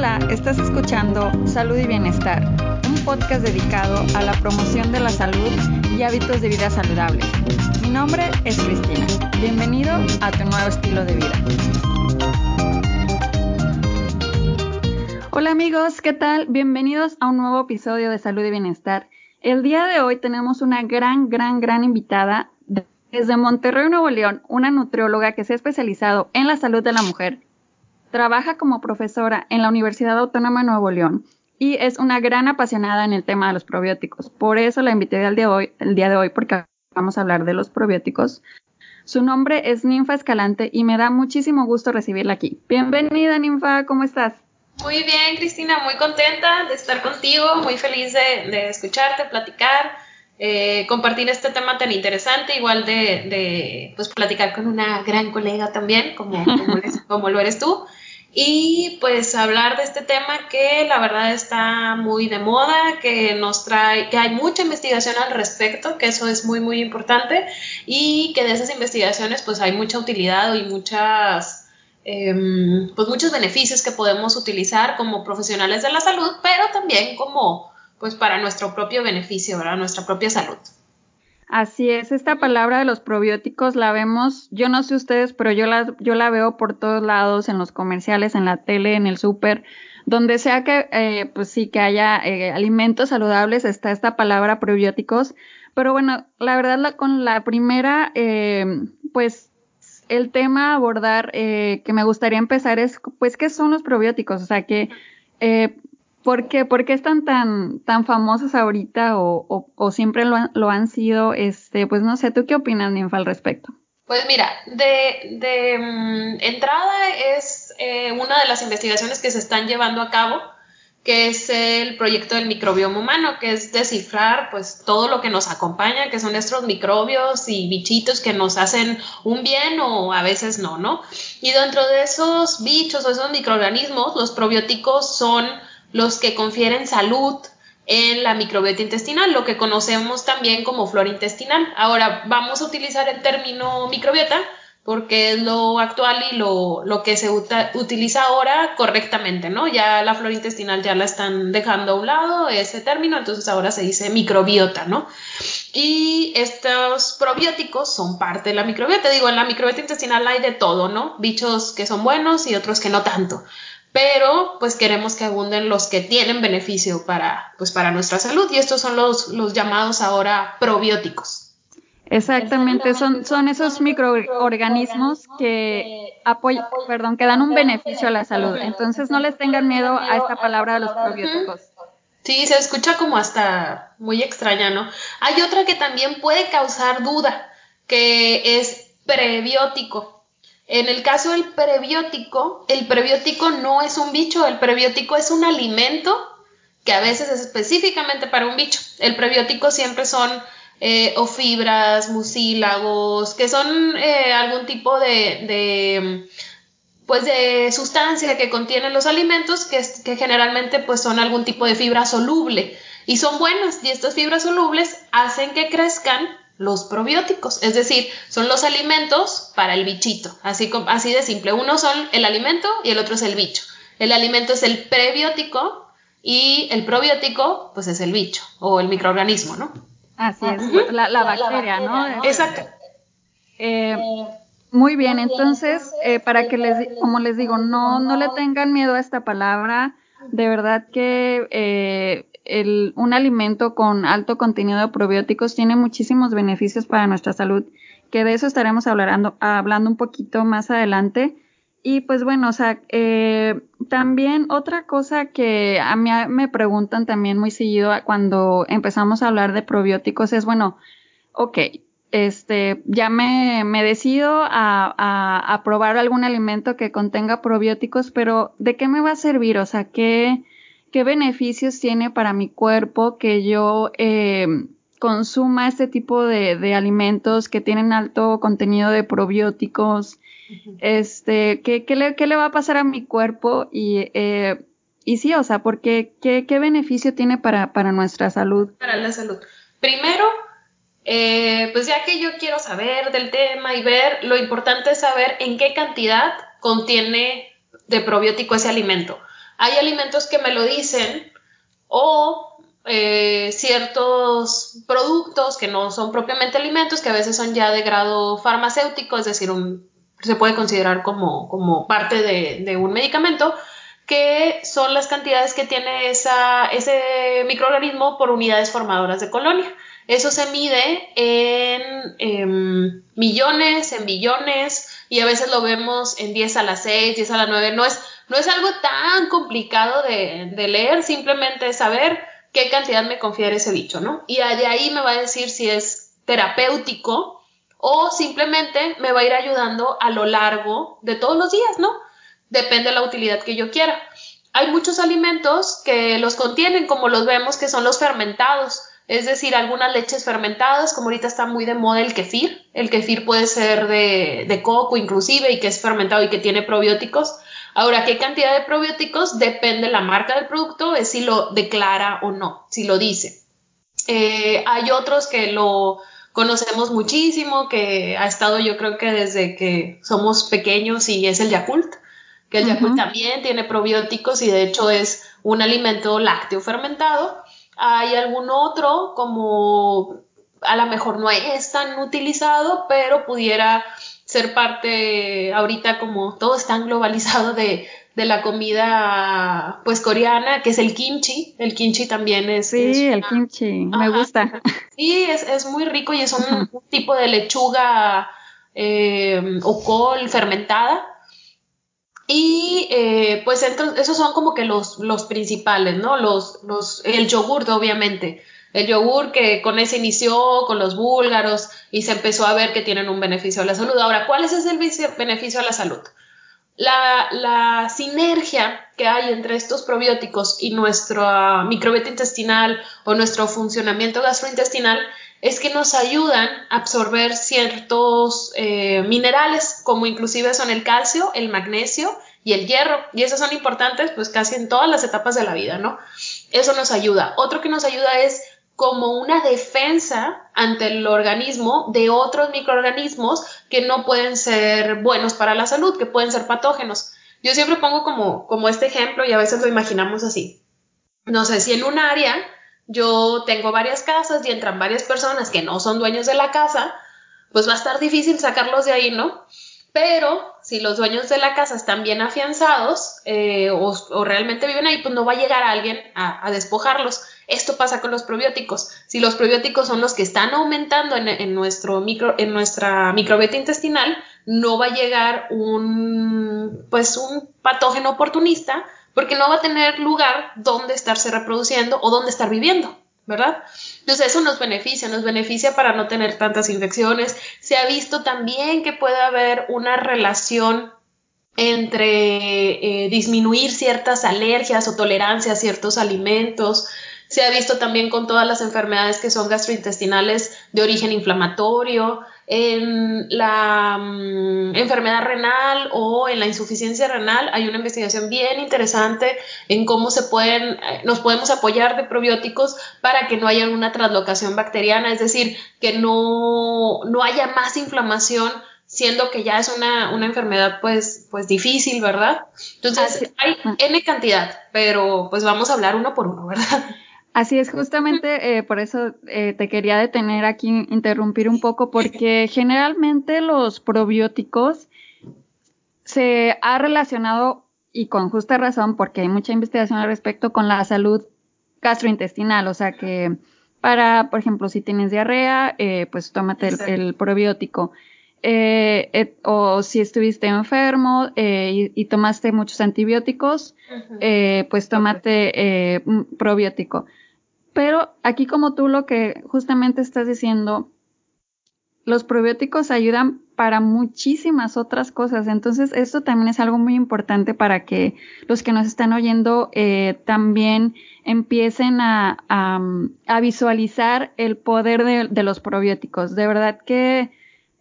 Hola, estás escuchando Salud y Bienestar, un podcast dedicado a la promoción de la salud y hábitos de vida saludables. Mi nombre es Cristina. Bienvenido a tu nuevo estilo de vida. Hola amigos, ¿qué tal? Bienvenidos a un nuevo episodio de Salud y Bienestar. El día de hoy tenemos una gran, gran, gran invitada desde Monterrey, Nuevo León, una nutrióloga que se ha especializado en la salud de la mujer. Trabaja como profesora en la Universidad Autónoma de Nuevo León y es una gran apasionada en el tema de los probióticos. Por eso la invité al día de hoy, el día de hoy porque vamos a hablar de los probióticos. Su nombre es Ninfa Escalante y me da muchísimo gusto recibirla aquí. Bienvenida, Ninfa, ¿cómo estás? Muy bien, Cristina, muy contenta de estar contigo, muy feliz de, de escucharte, platicar eh, compartir este tema tan interesante, igual de, pues platicar con una gran colega también, como, como, lo eres tú. Y pues hablar de este tema que la verdad está muy de moda, que nos trae, que hay mucha investigación al respecto, que eso es muy muy importante y que de esas investigaciones pues hay mucha utilidad y muchas em, pues muchos beneficios que podemos utilizar como profesionales de la salud, pero también como pues para nuestro propio beneficio, ¿verdad? Nuestra propia salud. Así es, esta palabra de los probióticos la vemos, yo no sé ustedes, pero yo la, yo la veo por todos lados, en los comerciales, en la tele, en el súper, donde sea que, eh, pues sí, que haya eh, alimentos saludables, está esta palabra probióticos. Pero bueno, la verdad, con la primera, eh, pues el tema a abordar que me gustaría empezar es, pues, ¿qué son los probióticos? O sea, que ¿Por qué? ¿Por qué están tan, tan famosas ahorita o, siempre lo han, sido? Este, pues no sé, ¿tú qué opinas, Ninfa, al respecto? Pues mira, de, mm, entrada es eh, una de las investigaciones que se están llevando a cabo, que es el proyecto del microbioma humano, que es descifrar pues todo lo que nos acompaña, que son nuestros microbios y bichitos que nos hacen un bien o a veces no, ¿no? Y dentro de esos bichos o esos microorganismos, los probióticos son los que confieren salud en la microbiota intestinal, lo que conocemos también como flora intestinal. Ahora vamos a utilizar el término microbiota porque es lo actual y lo, que se utiliza ahora correctamente, ¿no? Ya la flora intestinal ya la están dejando a un lado, ese término, entonces ahora se dice microbiota, ¿no? Y estos probióticos son parte de la microbiota. Digo, en la microbiota intestinal hay de todo, ¿no? Bichos que son buenos y otros que no tanto pero pues queremos que abunden los que tienen beneficio para, pues, para nuestra salud y estos son los, los llamados ahora probióticos. Exactamente, son, son esos microorganismos que apoyan, perdón, que dan un beneficio a la salud. Entonces no les tengan miedo a esta palabra de los probióticos. Sí, se escucha como hasta muy extraña, ¿no? Hay otra que también puede causar duda, que es prebiótico. En el caso del prebiótico, el prebiótico no es un bicho, el prebiótico es un alimento que a veces es específicamente para un bicho. El prebiótico siempre son eh, o fibras, mucílagos, que son eh, algún tipo de, pues de sustancia que contienen los alimentos que, que, generalmente pues son algún tipo de fibra soluble y son buenas y estas fibras solubles hacen que crezcan los probióticos, es decir, son los alimentos para el bichito, así, así de simple. Uno son el alimento y el otro es el bicho. El alimento es el prebiótico y el probiótico, pues es el bicho o el microorganismo, ¿no? Así es, la, bacteria, ¿no? Exacto. Eh, muy bien, entonces, eh, para que les, como les digo, no, no le tengan miedo a esta palabra, de verdad que eh, el, un alimento con alto contenido de probióticos tiene muchísimos beneficios para nuestra salud, que de eso estaremos hablando, hablando un poquito más adelante. Y pues bueno, o sea, eh, también otra cosa que a mí me preguntan también muy seguido cuando empezamos a hablar de probióticos es, bueno, ok, este, ya me, me decido a, a, a, probar algún alimento que contenga probióticos, pero ¿de qué me va a servir? O sea, ¿qué, qué beneficios tiene para mi cuerpo que yo eh, consuma este tipo de, alimentos que tienen alto contenido de probióticos, este, ¿qué, qué, le, ¿qué, le, va a pasar a mi cuerpo? Y, eh, y sí, o sea, porque ¿qué, qué beneficio tiene para, para nuestra salud? Para la salud. Primero, eh, pues ya que yo quiero saber del tema y ver, lo importante es saber en qué cantidad contiene de probiótico ese alimento. Hay alimentos que me lo dicen o eh, ciertos productos que no son propiamente alimentos, que a veces son ya de grado farmacéutico, es decir, se puede considerar como, como parte de, un medicamento, que son las cantidades que tiene ese microorganismo por unidades formadoras de colonia. Eso se mide en, em, millones, en billones, y a veces lo vemos en 10 a la 6, 10 a la 9. No es, no es algo tan complicado de, leer, simplemente saber qué cantidad me confiere ese bicho, ¿no? Y de ahí me va a decir si es terapéutico o simplemente me va a ir ayudando a lo largo de todos los días, ¿no? Depende de la utilidad que yo quiera. Hay muchos alimentos que los contienen, como los vemos, que son los fermentados, es decir, algunas leches fermentadas, como ahorita está muy de moda el kefir. El kefir puede ser de coco inclusive y que es fermentado y que tiene probióticos. Ahora, ¿qué cantidad de probióticos? Depende la marca del producto, es si lo declara o no, si lo dice. Eh, hay otros que lo conocemos muchísimo, que ha estado yo creo que desde que somos pequeños y es el Yakult, que el Yakult también tiene probióticos y de hecho es un alimento lácteo fermentado. Hay algún otro como a lo mejor no es tan utilizado, pero pudiera ser parte ahorita como todo es tan globalizado de, la comida pues coreana, que es el kimchi. El kimchi también es... Sí, el kimchi, me gusta. Sí, es, muy rico y es un, tipo de lechuga eh, o col fermentada. Y eh, pues esos son como que los, los principales, ¿no? Los, los, el yogur, obviamente. El yogur que con ese inició, con los búlgaros, y se empezó a ver que tienen un beneficio a la salud. Ahora, ¿cuál es ese beneficio a la salud? La, la sinergia que hay entre estos probióticos y nuestra microbiota intestinal o nuestro funcionamiento gastrointestinal es que nos ayudan a absorber ciertos eh, minerales, como inclusive son el calcio, el magnesio y el hierro. Y esos son importantes pues casi en todas las etapas de la vida, ¿no? Eso nos ayuda. Otro que nos ayuda es como una defensa ante el organismo de otros microorganismos que no pueden ser buenos para la salud, que pueden ser patógenos. Yo siempre pongo como, como este ejemplo y a veces lo imaginamos así. No sé, si en un área yo tengo varias casas y entran varias personas que no son dueños de la casa, pues va a estar difícil sacarlos de ahí, ¿no? Pero si los dueños de la casa están bien afianzados eh, o, realmente viven ahí, pues no va a llegar alguien a, despojarlos. Esto pasa con los probióticos. Si los probióticos son los que están aumentando en, nuestro micro, en nuestra microbiota intestinal, no va a llegar un, pues un patógeno oportunista porque no va a tener lugar donde estarse reproduciendo o donde estar viviendo. ¿Verdad? Entonces eso nos beneficia, nos beneficia para no tener tantas infecciones. Se ha visto también que puede haber una relación entre eh, disminuir ciertas alergias o tolerancia a ciertos alimentos. Se ha visto también con todas las enfermedades que son gastrointestinales de origen inflamatorio en la mm, enfermedad renal o en la insuficiencia renal hay una investigación bien interesante en cómo se pueden, eh, nos podemos apoyar de probióticos para que no haya una translocación bacteriana, es decir, que no, no haya más inflamación siendo que ya es una, una enfermedad pues, pues difícil, ¿verdad? Entonces hay N cantidad, pero pues vamos a hablar uno por uno, ¿verdad? Así es, justamente eh, por eso eh, te quería detener aquí, interrumpir un poco, porque generalmente los probióticos se ha relacionado, y con justa razón, porque hay mucha investigación al respecto, con la salud gastrointestinal, o sea que para, por ejemplo, si tienes diarrea, eh, pues tómate el, probiótico. O si estuviste enfermo y, tomaste muchos antibióticos, pues tómate un probiótico. Pero aquí como tú lo que justamente estás diciendo, los probióticos ayudan para muchísimas otras cosas. Entonces, esto también es algo muy importante para que los que nos están oyendo eh, también empiecen a, visualizar el poder de, los probióticos. De verdad que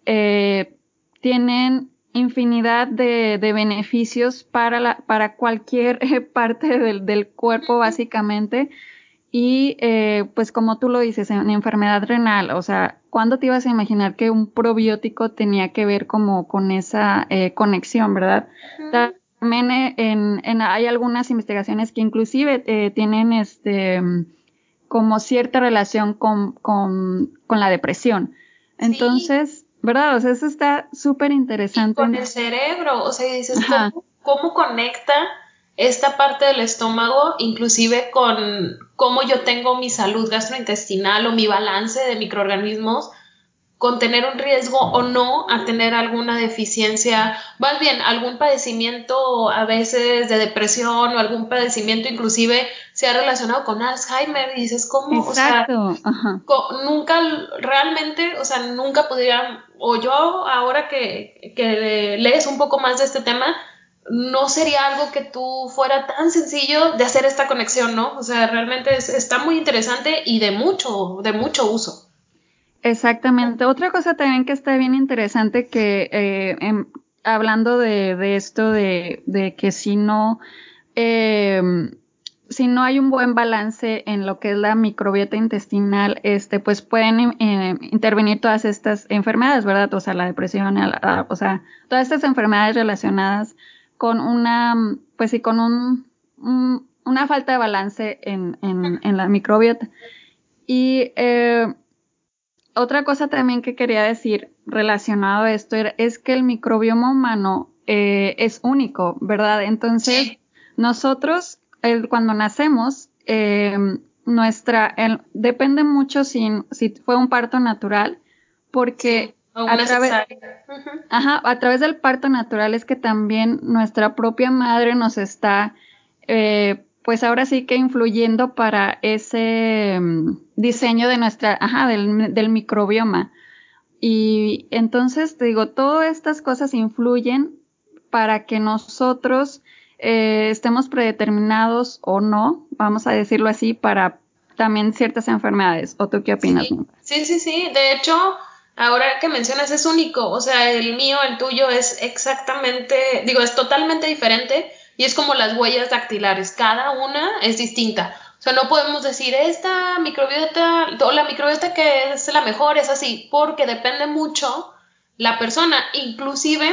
eh, tienen infinidad de, beneficios para, la, para cualquier parte del, del cuerpo, básicamente. Y eh, pues como tú lo dices, en enfermedad renal, o sea, ¿cuándo te ibas a imaginar que un probiótico tenía que ver como con esa eh, conexión, verdad? también en, hay algunas investigaciones que inclusive eh, tienen este como cierta relación con, con, con la depresión. Entonces, ¿verdad? O sea, eso está súper interesante. con el cerebro, o sea, dices, ¿cómo, ¿cómo, conecta esta parte del estómago, inclusive con cómo yo tengo mi salud gastrointestinal o mi balance de microorganismos? con tener un riesgo o no a tener alguna deficiencia, más bien algún padecimiento a veces de depresión o algún padecimiento inclusive se ha relacionado con Alzheimer y dices, ¿cómo? Exacto. nunca realmente, o sea, nunca podría, o yo ahora que, que lees un poco más de este tema, no sería algo que tú fuera tan sencillo de hacer esta conexión, ¿no? O sea, realmente está muy interesante y de mucho, de mucho uso. Exactamente. Otra cosa también que está bien interesante que eh, hablando de, esto de, que si no eh, si no hay un buen balance en lo que es la microbiota intestinal, este, pues pueden eh, intervenir todas estas enfermedades, ¿verdad? O sea, la depresión, o sea, todas estas enfermedades relacionadas con una, pues sí, con un, una falta de balance en, en, en la microbiota. Y eh, otra cosa también que quería decir relacionado a esto es que el microbioma humano eh, es único, ¿verdad? Entonces, nosotros cuando nacemos, eh, nuestra, depende mucho si, si fue un parto natural, porque a, través, ajá, a través del parto natural es que también nuestra propia madre nos está eh, pues ahora sí que influyendo para ese mm, diseño de nuestra, ajá, del, microbioma. Y entonces, te digo, todas estas cosas influyen para que nosotros eh, estemos predeterminados o no, vamos a decirlo así, para también ciertas enfermedades. ¿O tú qué opinas? Sí, sí, sí. De hecho, ahora que mencionas es único. O sea, el mío, el tuyo es exactamente, digo, es totalmente diferente y es como las huellas dactilares, cada una es distinta. O sea, no podemos decir esta microbiota o la microbiota que es la mejor es así, porque depende mucho la persona, inclusive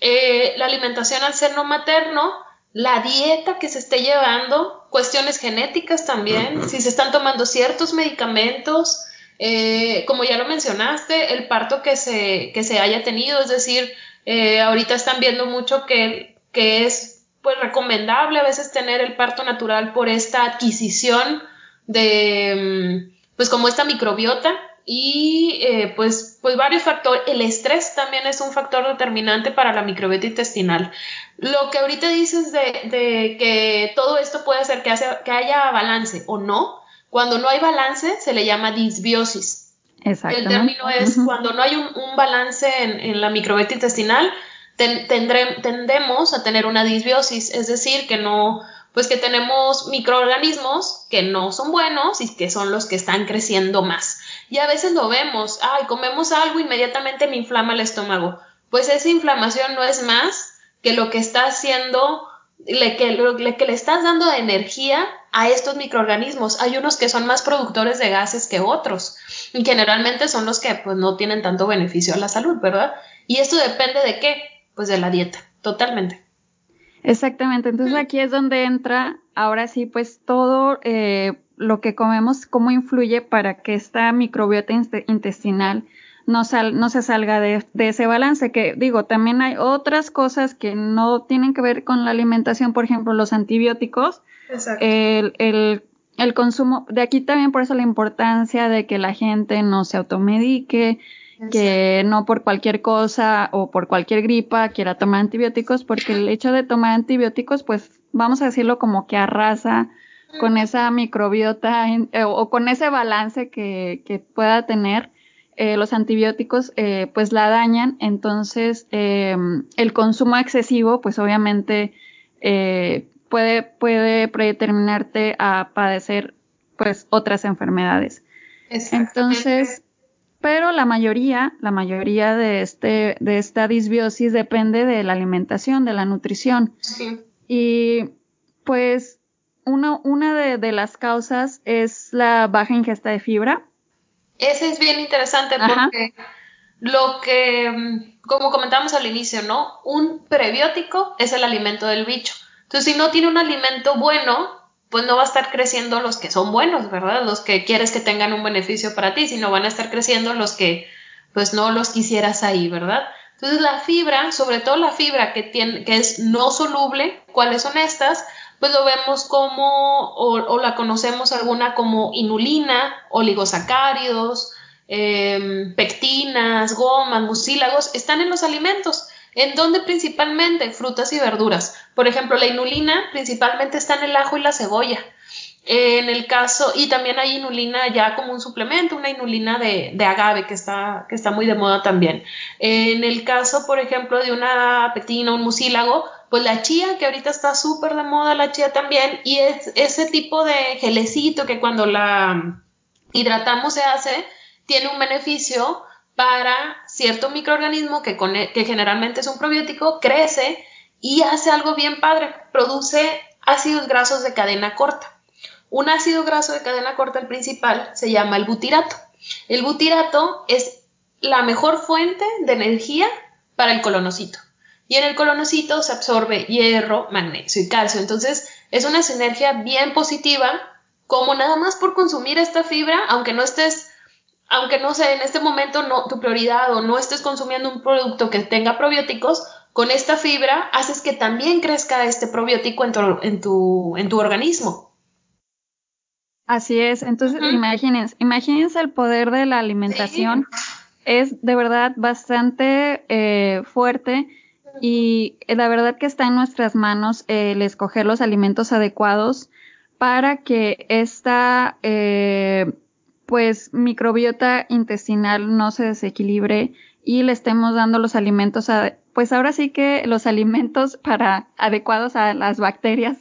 eh, la alimentación al ser no materno, la dieta que se esté llevando, cuestiones genéticas también, si se están tomando ciertos medicamentos, eh, como ya lo mencionaste, el parto que se, que se haya tenido, es decir, eh, ahorita están viendo mucho que, que es pues recomendable a veces tener el parto natural por esta adquisición de mm, pues como esta microbiota y eh, pues, pues varios factores. El estrés también es un factor determinante para la microbiota intestinal. Lo que ahorita dices de, de que todo esto puede hacer que, que, haya balance o no, cuando no hay balance se le llama disbiosis. El término es cuando no hay un, un balance en, en la microbiota intestinal, tendemos a tener una disbiosis, es decir, que no, pues que tenemos microorganismos que no son buenos y que son los que están creciendo más. Y a veces lo vemos, ay, comemos algo, inmediatamente me inflama el estómago. Pues esa inflamación no es más que lo que está haciendo, le, que, que le estás dando energía a estos microorganismos. Hay unos que son más productores de gases que otros y generalmente son los que pues no tienen tanto beneficio a la salud, ¿verdad? Y esto depende de qué? pues de la dieta, totalmente. Exactamente, entonces aquí es donde entra ahora sí pues todo eh, lo que comemos, cómo influye para que esta microbiota intestinal no, sal, no se salga de, ese balance, que digo, también hay otras cosas que no tienen que ver con la alimentación, por ejemplo, los antibióticos, el, el, el consumo, de aquí también por eso la importancia de que la gente no se automedique, que no por cualquier cosa o por cualquier gripa quiera tomar antibióticos, porque el hecho de tomar antibióticos, pues vamos a decirlo como que arrasa con esa microbiota eh, o con ese balance que, que pueda tener. Eh, los antibióticos eh, pues la dañan, entonces el consumo excesivo pues obviamente puede, puede predeterminarte a padecer pues otras enfermedades. Entonces, pero la mayoría, la mayoría de, este, de esta disbiosis depende de la alimentación, de la nutrición. Sí. Y pues una, una de, las causas es la baja ingesta de fibra. Ese es bien interesante porque lo que, mm, como comentamos al inicio, ¿no? Un prebiótico es el alimento del bicho. Entonces, si no tiene un alimento bueno, pues no va a estar creciendo los que son buenos, ¿verdad? Los que quieres que tengan un beneficio para ti, sino van a estar creciendo los que, pues no los quisieras ahí, ¿verdad? Entonces, la fibra, sobre todo la fibra que, tiene, que es no soluble, ¿cuáles son estas? Pues lo vemos como, o, la conocemos alguna como inulina, oligosacáridos, em, pectinas, gomas, mucílagos, están en los alimentos. ¿En dónde principalmente? Frutas y verduras. Por ejemplo, la inulina principalmente está en el ajo y la cebolla. En el caso, y también hay inulina ya como un suplemento, una inulina de, agave que está, que está muy de moda también. En el caso, por ejemplo, de una petina, un mucílago, pues la chía, que ahorita está súper de moda, la chía también, y es ese tipo de gelecito que cuando la hidratamos se hace, tiene un beneficio para cierto microorganismo que, e, que generalmente es un probiótico, crece y hace algo bien padre, produce ácidos grasos de cadena corta. Un ácido graso de cadena corta, el principal, se llama el butirato. El butirato es la mejor fuente de energía para el colonocito. Y en el colonocito se absorbe hierro, magnesio y calcio. Entonces es una sinergia bien positiva, como nada más por consumir esta fibra, aunque no estés aunque no sé, en este momento no, tu prioridad o no estés consumiendo un producto que tenga probióticos, con esta fibra haces que también crezca este probiótico en tu, en tu, en tu organismo. Así es, entonces imagínense, imagínense el poder de la alimentación, es de verdad bastante eh, fuerte y la verdad que está en nuestras manos el escoger los alimentos adecuados para que esta eh, pues microbiota intestinal no se desequilibre y le estemos dando los alimentos, a, pues ahora sí que los alimentos para adecuados a las bacterias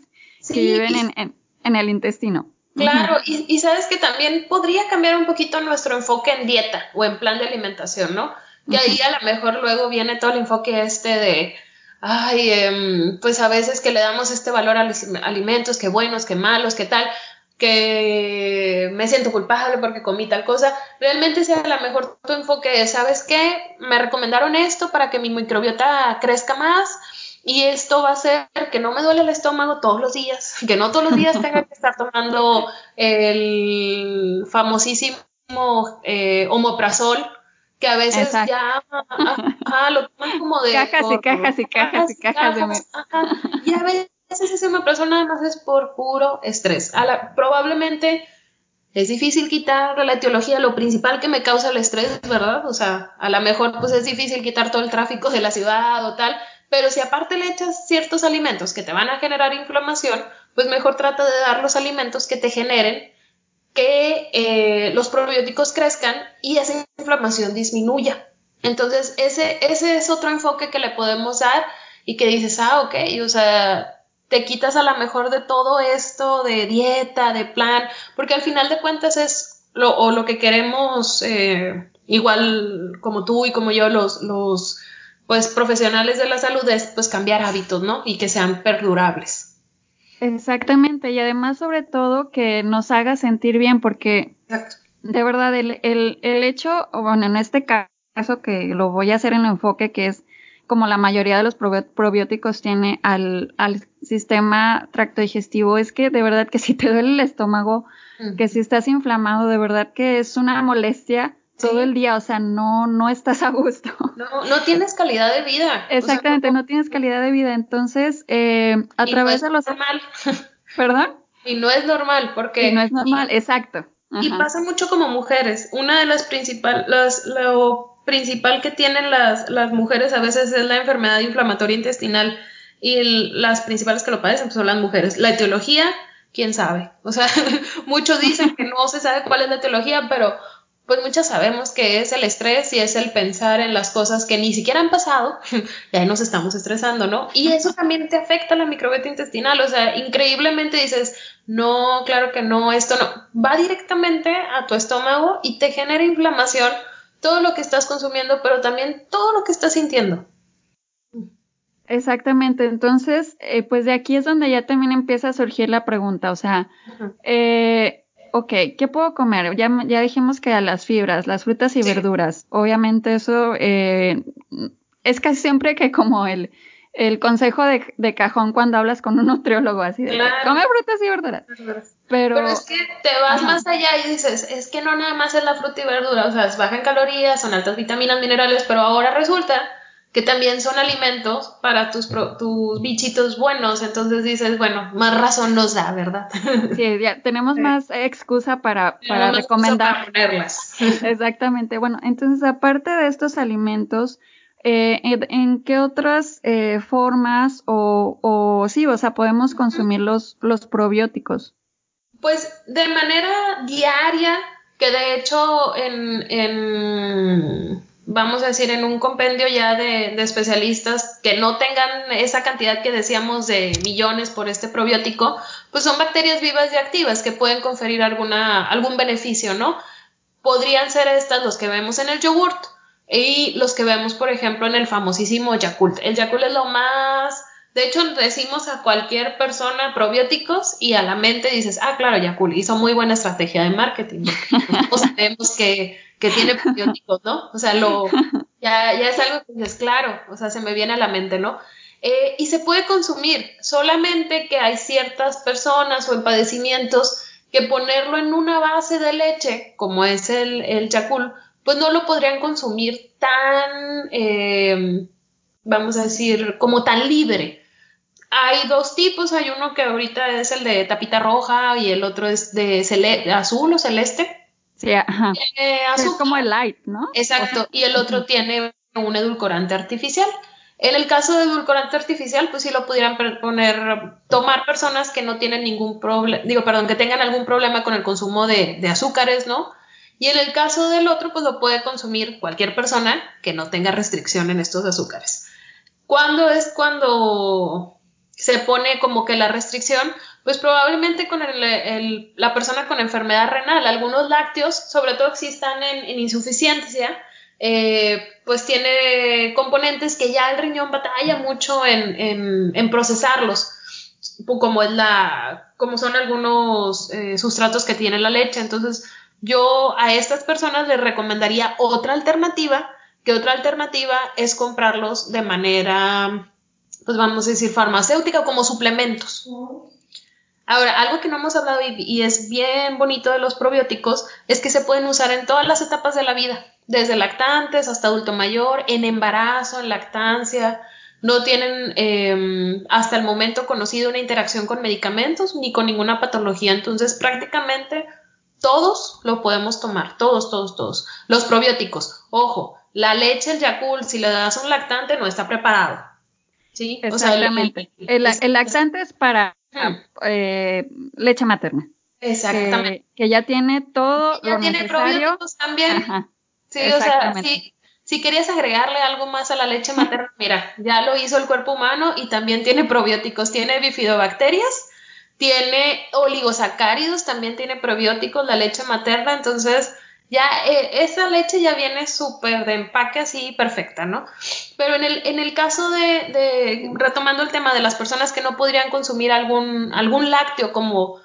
que viven en, en, el intestino. Claro, y, sabes que también podría cambiar un poquito nuestro enfoque en dieta o en plan de alimentación, ¿no? Y ahí a lo mejor luego viene todo el enfoque este de, ay, em, pues a veces que le damos este valor a los alimentos, que buenos, que malos, que tal, que me siento culpable porque comí tal cosa, realmente sea a lo mejor tu enfoque ¿sabes qué? Me recomendaron esto para que mi microbiota crezca más y esto va a hacer que no me duele el estómago todos los días, que no todos los días tenga que estar tomando el famosísimo eh, omoprazol, que a veces ya lo toman como de... Cajas y cajas y cajas y cajas, de... y a veces ese omeprazol nada más es por puro estrés. probablemente es difícil quitar la etiología, lo principal que me causa el estrés, ¿verdad? O sea, a lo mejor pues es difícil quitar todo el tráfico de la ciudad o tal, pero si aparte le echas ciertos alimentos que te van a generar inflamación, pues mejor trata de dar los alimentos que te generen que eh, los probióticos crezcan y esa inflamación disminuya. Entonces, ese, ese es otro enfoque que le podemos dar y que dices, ah, ok, o sea, te quitas a lo mejor de todo esto de dieta, de plan, porque al final de cuentas es lo, o lo que queremos, eh, igual como tú y como yo, los, los pues profesionales de la salud es pues cambiar hábitos, ¿no? Y que sean perdurables. Exactamente, y además sobre todo que nos haga sentir bien, porque de verdad el, el, el hecho, bueno, en este caso que lo voy a hacer en el enfoque que es como la mayoría de los probióticos tiene al, al sistema tracto digestivo, es que de verdad que si te duele el estómago, que si estás inflamado, de verdad que es una molestia todo el día, o sea, no, no estás a gusto. No, no tienes calidad de vida. Exactamente, no, tienes calidad de vida. Entonces, eh, a través de los... Normal. ¿Perdón? Y no es normal, porque... Y no es normal, exacto. Y pasa mucho como mujeres. Una de las principales, las, lo principal que tienen las, las mujeres a veces es la enfermedad inflamatoria intestinal y las principales que lo padecen pues, son las mujeres. La etiología, quién sabe. O sea, muchos dicen que no se sabe cuál es la etiología, pero pues muchas sabemos que es el estrés y es el pensar en las cosas que ni siquiera han pasado y ahí nos estamos estresando, ¿no? Y eso también te afecta a la microbiota intestinal, o sea, increíblemente dices, no, claro que no, esto no, va directamente a tu estómago y te genera inflamación todo lo que estás consumiendo, pero también todo lo que estás sintiendo. Exactamente, entonces, eh, pues de aquí es donde ya también empieza a surgir la pregunta, o sea, eh, ok, ¿qué puedo comer? Ya, ya dijimos que a las fibras, las frutas y verduras. Obviamente eso eh, es casi siempre que como el, el consejo de, de, cajón cuando hablas con un nutriólogo así de come frutas y verduras. Pero, Pero, es que te vas más allá y dices, es que no nada más es la fruta y verdura, o sea, es baja en calorías, son altas vitaminas, minerales, pero ahora resulta que también son alimentos para tus, tus bichitos buenos, entonces dices, bueno, más razón nos da, ¿verdad? Sí, ya tenemos más excusa para, para recomendar. Para. Exactamente, bueno, entonces aparte de estos alimentos, eh, ¿en, qué otras eh, formas o, o, sí, o sea, podemos consumir los, los probióticos? Pues de manera diaria, que de hecho en, en vamos a decir, en un compendio ya de, de, especialistas que no tengan esa cantidad que decíamos de millones por este probiótico, pues son bacterias vivas y activas que pueden conferir alguna, algún beneficio, ¿no? Podrían ser estas los que vemos en el yogurt y los que vemos, por ejemplo, en el famosísimo Yakult. El Yakult es lo más... De hecho, decimos a cualquier persona probióticos y a la mente dices, ah, claro, Yakult hizo muy buena estrategia de marketing. Todos sabemos que que tiene probióticos, ¿no? O sea, lo, ya, ya es algo que dices, claro, o sea, se me viene a la mente, ¿no? Eh, y se puede consumir, solamente que hay ciertas personas o en padecimientos que ponerlo en una base de leche, como es el, el Yakult, pues no lo podrían consumir tan, eh, vamos a decir, como tan libre. Hay dos tipos, hay uno que ahorita es el de tapita roja y el otro es de azul o celeste. Sí, ajá. es como el light, ¿no? Exacto. Y el otro tiene un edulcorante artificial. En el caso de edulcorante artificial, pues sí lo pudieran poner, tomar personas que no tienen ningún problema, digo, perdón, que tengan algún problema con el consumo de, de, azúcares, ¿no? Y en el caso del otro, pues lo puede consumir cualquier persona que no tenga restricción en estos azúcares. ¿Cuándo es cuando se pone como que la restricción? Pues probablemente con la persona con enfermedad renal, algunos lácteos, sobre todo si están en, insuficiencia, eh, pues tiene componentes que ya el riñón batalla mucho en, procesarlos, como son algunos eh, sustratos que tiene la leche. Entonces, yo a estas personas les recomendaría otra alternativa, que otra alternativa es comprarlos de manera, pues vamos a decir, farmacéutica como suplementos. Ahora, algo que no hemos hablado y, es bien bonito de los probióticos es que se pueden usar en todas las etapas de la vida, desde lactantes hasta adulto mayor, en embarazo, en lactancia. No tienen em, hasta el momento conocido una interacción con medicamentos ni con ninguna patología. Entonces, prácticamente todos lo podemos tomar, todos, todos, todos. Los probióticos, ojo, la leche, el Yakult, si le das un lactante, no está preparado. ¿Sí? Exactamente. el, lactante es para eh, leche materna. Exactamente. Que, ya tiene todo ya tiene probióticos también. sí, o sea, si, querías agregarle algo más a la leche materna, mira, ya lo hizo el cuerpo humano y también tiene probióticos, tiene bifidobacterias, tiene oligosacáridos, también tiene probióticos la leche materna, entonces ya eh, esa leche ya viene súper de empaque así perfecta, ¿no? Pero en el, en el caso de, retomando el tema de las personas que no podrían consumir algún, algún lácteo como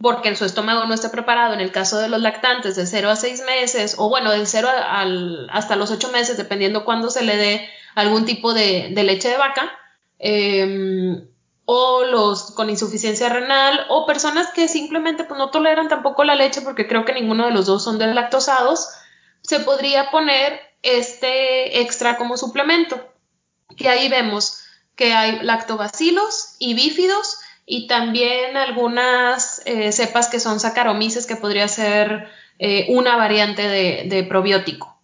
porque en su estómago no está preparado, en el caso de los lactantes de 0 a 6 meses, o bueno, de 0 al, hasta los 8 meses, dependiendo cuándo se le dé algún tipo de, de leche de vaca, eh, o los con insuficiencia renal o personas que simplemente pues, no toleran tampoco la leche porque creo que ninguno de los dos son deslactosados, se podría poner este extra como suplemento. Y ahí vemos que hay lactobacilos y bífidos y también algunas eh, cepas que son saccharomyces que podría ser eh, una variante de, probiótico.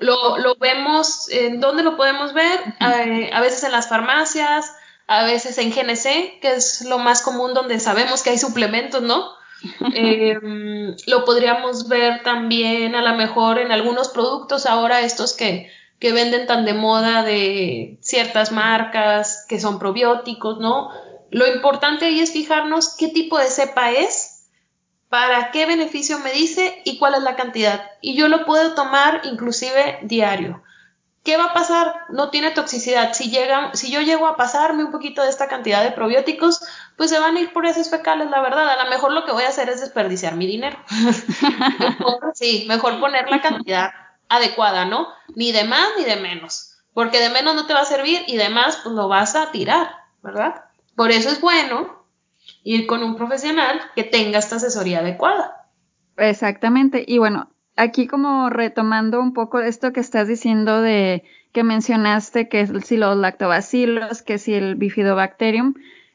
Lo, lo, vemos, ¿en dónde lo podemos ver? Eh, a veces en las farmacias, a veces en GNC, que es lo más común donde sabemos que hay suplementos, ¿no? Em, lo podríamos ver también a lo mejor en algunos productos ahora estos que, que venden tan de moda de ciertas marcas que son probióticos, ¿no? Lo importante ahí es fijarnos qué tipo de cepa es, para qué beneficio me dice y cuál es la cantidad. Y yo lo puedo tomar inclusive diario. ¿Qué va a pasar? No tiene toxicidad. Si, llega, si yo llego a pasarme un poquito de esta cantidad de probióticos, pues se van a ir por esos fecales, la verdad. A lo mejor lo que voy a hacer es desperdiciar mi dinero. sí, mejor poner la cantidad adecuada, ¿no? Ni de más ni de menos. Porque de menos no te va a servir y de más, pues lo vas a tirar, ¿verdad? Por eso es bueno ir con un profesional que tenga esta asesoría adecuada. Exactamente. Y bueno, aquí como retomando un poco esto que estás diciendo de que mencionaste, que si los lactobacilos, que si el bifidobacterium,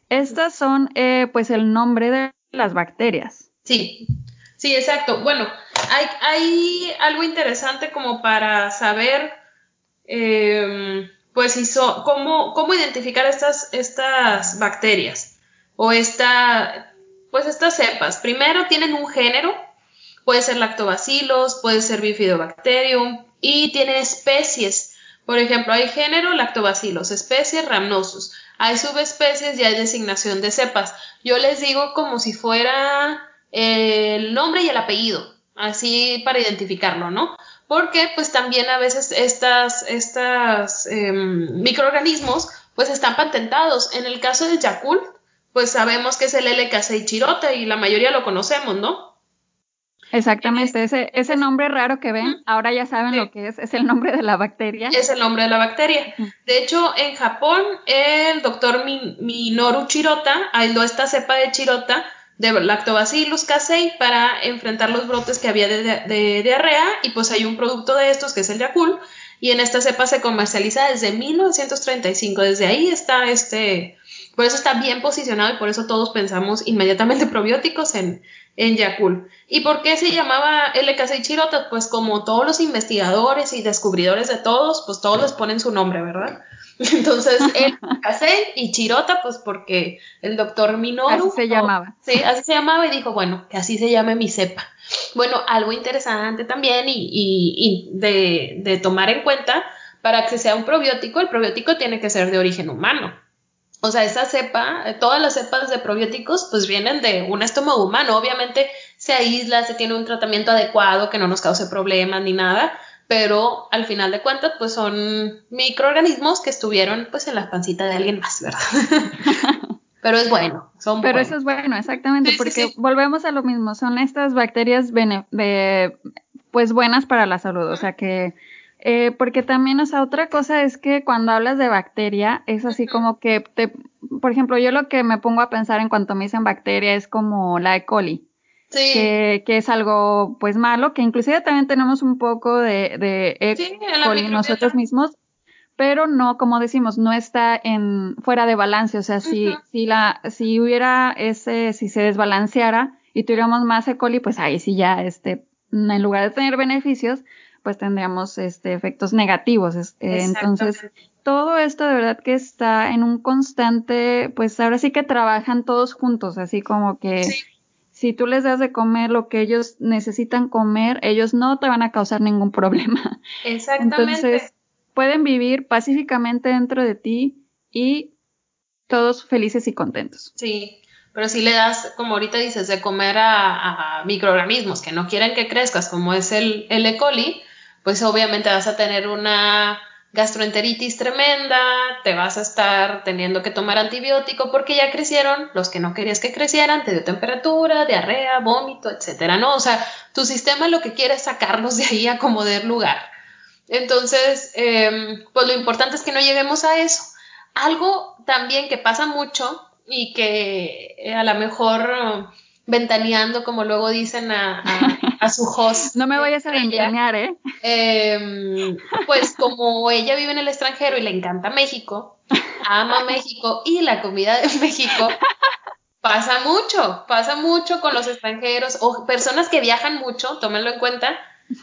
estas son eh, pues el nombre de las bacterias. Sí, sí, exacto. Bueno, hay, hay algo interesante como para saber em, pues cómo, cómo identificar estas, estas bacterias o esta, pues estas cepas. Primero tienen un género, puede ser lactobacilos, puede ser bifidobacterium y tiene especies. Por ejemplo, hay género lactobacilos, especies rhamnosus. Hay subespecies y hay designación de cepas. Yo les digo como si fuera el nombre y el apellido, así para identificarlo, ¿no? Porque pues también a veces estas, estas em, microorganismos pues están patentados. En el caso del Yakult, pues sabemos que es el LK6 chirote y la mayoría lo conocemos, ¿no? Exactamente, ese, ese nombre raro que ven, ahora ya saben lo que es, es el nombre de la bacteria. Es el nombre de la bacteria. De hecho, en Japón, el doctor Minoru Chirota aisló esta cepa de chirota de Lactobacillus casei para enfrentar los brotes que había de, diarrea y pues hay un producto de estos que es el Yakult y en esta cepa se comercializa desde 1935, desde ahí está este, por eso está bien posicionado y por eso todos pensamos inmediatamente probióticos en, en Yakult. ¿Y por qué se llamaba LK6 Chirota? Pues como todos los investigadores y descubridores de todos, pues todos les ponen su nombre, ¿verdad? Entonces, LK6 y Chirota, pues porque el doctor Minoru... Así se llamaba. Sí, así se llamaba y dijo, bueno, que así se llame mi cepa. Bueno, algo interesante también y, y, de, de tomar en cuenta, para que sea un probiótico, el probiótico tiene que ser de origen humano. O sea, esa cepa, eh, todas las cepas de probióticos, pues vienen de un estómago humano. Obviamente se aísla, se tiene un tratamiento adecuado que no nos cause problemas ni nada, pero al final de cuentas, pues son microorganismos que estuvieron pues en la pancita de alguien más, ¿verdad? pero es bueno, son Pero eso es bueno, exactamente, porque volvemos a lo mismo, son estas bacterias pues buenas para la salud, o sea que eh, porque también, o sea, otra cosa es que cuando hablas de bacteria, es así como que, te, por ejemplo, yo lo que me pongo a pensar en cuanto me dicen bacteria es como la E. coli. Sí. Que, que, es algo pues malo, que inclusive también tenemos un poco de, de E. coli nosotros mismos, pero no, como decimos, no está en fuera de balance. O sea, si, si la, si hubiera ese, si se desbalanceara y tuviéramos más E. coli, pues ahí sí ya, este, en lugar de tener beneficios, pues tendríamos este, efectos negativos. Eh, entonces, todo esto de verdad que está en un constante, pues ahora sí que trabajan todos juntos, así como que si tú les das de comer lo que ellos necesitan comer, ellos no te van a causar ningún problema. Exactamente. Entonces, pueden vivir pacíficamente dentro de ti y todos felices y contentos. Sí, pero si le das, como ahorita dices, de comer a, microorganismos que no quieren que crezcas, como es el, el E. coli, pues obviamente vas a tener una gastroenteritis tremenda, te vas a estar teniendo que tomar antibiótico porque ya crecieron los que no querías que crecieran, te dio temperatura, diarrea, vómito, etcétera, ¿no? O sea, tu sistema lo que quiere es sacarlos de ahí a como de lugar. Entonces, em, pues lo importante es que no lleguemos a eso. Algo también que pasa mucho y que eh, a lo mejor ventaneando, como luego dicen a, su host. No me vayas a ventanear, ¿eh? ¿eh? Pues como ella vive en el extranjero y le encanta México, ama México y la comida de México, pasa mucho, pasa mucho con los extranjeros o personas que viajan mucho, tómenlo en cuenta,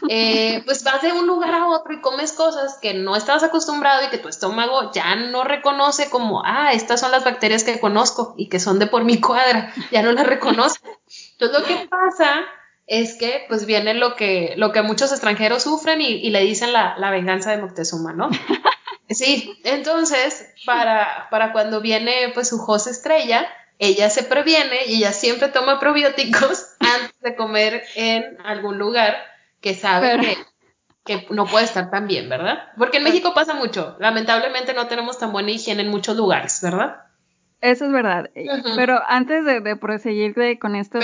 eh, pues vas de un lugar a otro y comes cosas que no estabas acostumbrado y que tu estómago ya no reconoce como, ah, estas son las bacterias que conozco y que son de por mi cuadra, ya no las reconoce. Entonces lo que pasa es que pues viene lo que, lo que muchos extranjeros sufren y, le dicen la, venganza de Moctezuma, ¿no? Sí, entonces para, para cuando viene pues su host estrella, ella se previene y ella siempre toma probióticos antes de comer en algún lugar que sabe que, no puede estar tan bien, ¿verdad? Porque en México pasa mucho. Lamentablemente no tenemos tan buena higiene en muchos lugares, ¿verdad? Eso es verdad. Pero antes de, proseguir con esto,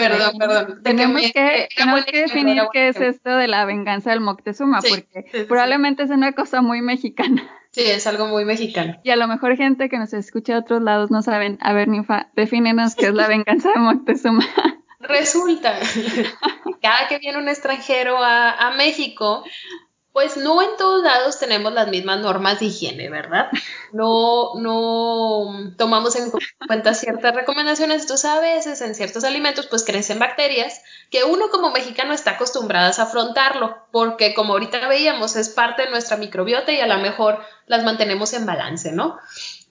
tenemos, que, definir qué es esto de la venganza del Moctezuma, porque probablemente es una cosa muy mexicana. Sí, es algo muy mexicano. Y a lo mejor gente que nos escucha de otros lados no saben. A ver, Ninfa, defínenos qué es la venganza de Moctezuma. Resulta, cada que viene un extranjero a, a México, pues no en todos lados tenemos las mismas normas de higiene, ¿verdad? No, no tomamos en cuenta ciertas recomendaciones. Entonces, a veces en ciertos alimentos, pues crecen bacterias que uno como mexicano está acostumbrado a afrontarlo, porque como ahorita veíamos, es parte de nuestra microbiota y a lo mejor las mantenemos en balance, ¿no?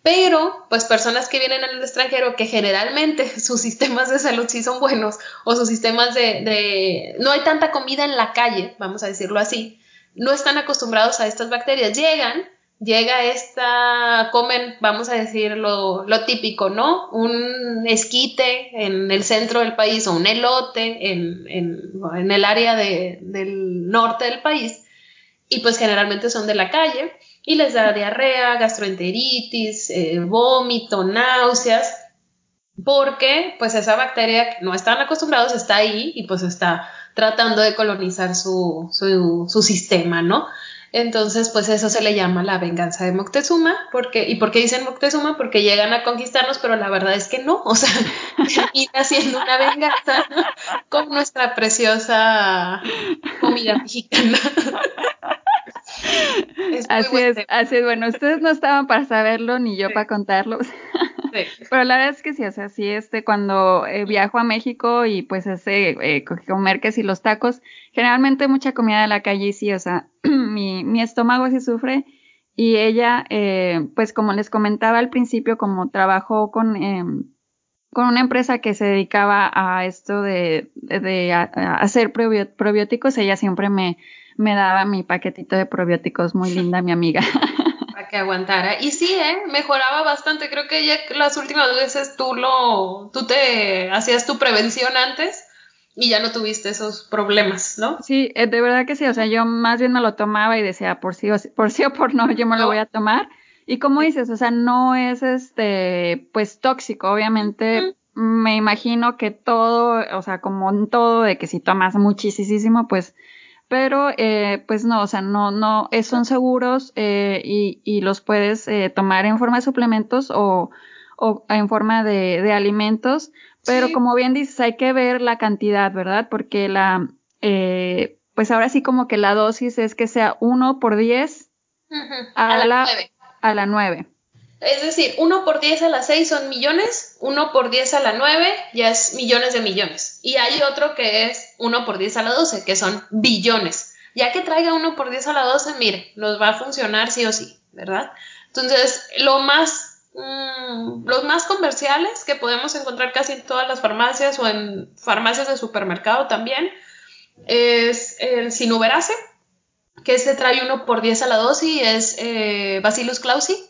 Pero, pues personas que vienen al extranjero, que generalmente sus sistemas de salud sí son buenos, o sus sistemas de, de no hay tanta comida en la calle, vamos a decirlo así, no están acostumbrados a estas bacterias. Llegan, llega esta, comen, vamos a decir lo, típico, ¿no? Un esquite en el centro del país o un elote en, en, el área del norte del país y pues generalmente son de la calle y les da diarrea, gastroenteritis, eh, vómito, náuseas, porque pues esa bacteria que no están acostumbrados está ahí y pues está tratando de colonizar su, su, sistema, ¿no? Entonces, pues eso se le llama la venganza de Moctezuma, porque, ¿y por qué dicen Moctezuma? Porque llegan a conquistarnos, pero la verdad es que no, o sea, termina haciendo una venganza con nuestra preciosa comida mexicana. así es, así es, bueno, ustedes no estaban para saberlo, ni yo para contarlo. Pero la verdad es que sí, o sea, sí, este, cuando eh, viajo a México y pues ese, eh, comer que si los tacos, generalmente mucha comida de la calle y sí, o sea, mi, mi estómago sí sufre. Y ella, eh, pues como les comentaba al principio, como trabajó con, em, con una empresa que se dedicaba a esto de, de, hacer probióticos, ella siempre me, me daba mi paquetito de probióticos, muy linda mi amiga. que aguantara. Y sí, ¿eh? mejoraba bastante. Creo que ya las últimas veces tú lo, tú te hacías tu prevención antes y ya no tuviste esos problemas, ¿no? Sí, eh, de verdad que sí. O sea, yo más bien me lo tomaba y decía, por sí o, por sí o por no, yo me lo voy a tomar. Y como dices, o sea, no es este, pues tóxico, obviamente. Me imagino que todo, o sea, como en todo, de que si tomas muchísimo, pues pero eh, pues no, o sea, no, no, eh, son seguros eh, y, y, los puedes eh, tomar en forma de suplementos o, o en forma de, de alimentos, pero como bien dices, hay que ver la cantidad, ¿verdad? Porque la, eh, pues ahora sí como que la dosis es que sea 1 por 10 a, a, la, 9. a la 9. Es decir, 1 por 10 a la 6 son millones, 1 por 10 a la 9 ya es millones de millones. Y hay otro que es 1 por 10 a la 12, que son billones. Ya que traiga 1 por 10 a la 12, mire, nos va a funcionar sí o sí, ¿verdad? Entonces, lo más, mmm, los más comerciales que podemos encontrar casi en todas las farmacias o en farmacias de supermercado también es el sinuberase, que este trae 1 por 10 a la 12 y es eh, Bacillus clausi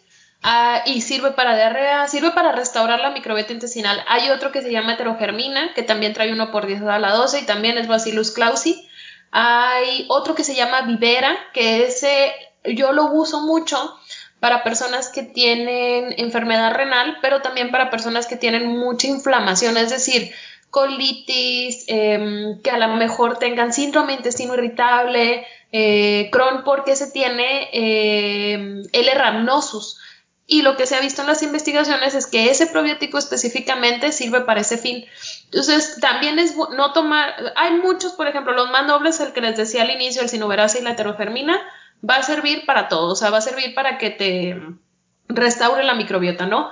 Ah, y sirve para diarrea, sirve para restaurar la microbiota intestinal. Hay otro que se llama heterogermina, que también trae uno por 10 a la 12 y también es Bacillus clausi. Hay otro que se llama Vivera, que ese yo lo uso mucho para personas que tienen enfermedad renal, pero también para personas que tienen mucha inflamación, es decir, colitis, em, que a lo mejor tengan síndrome intestino irritable, eh, Crohn, porque se tiene eh, L. rhamnosus y lo que se ha visto en las investigaciones es que ese probiótico específicamente sirve para ese fin. Entonces, también es no tomar, hay muchos, por ejemplo, los más nobles, el que les decía al inicio, el sinoverase y la heterofermina, va a servir para todo, o sea, va a servir para que te restaure la microbiota, ¿no?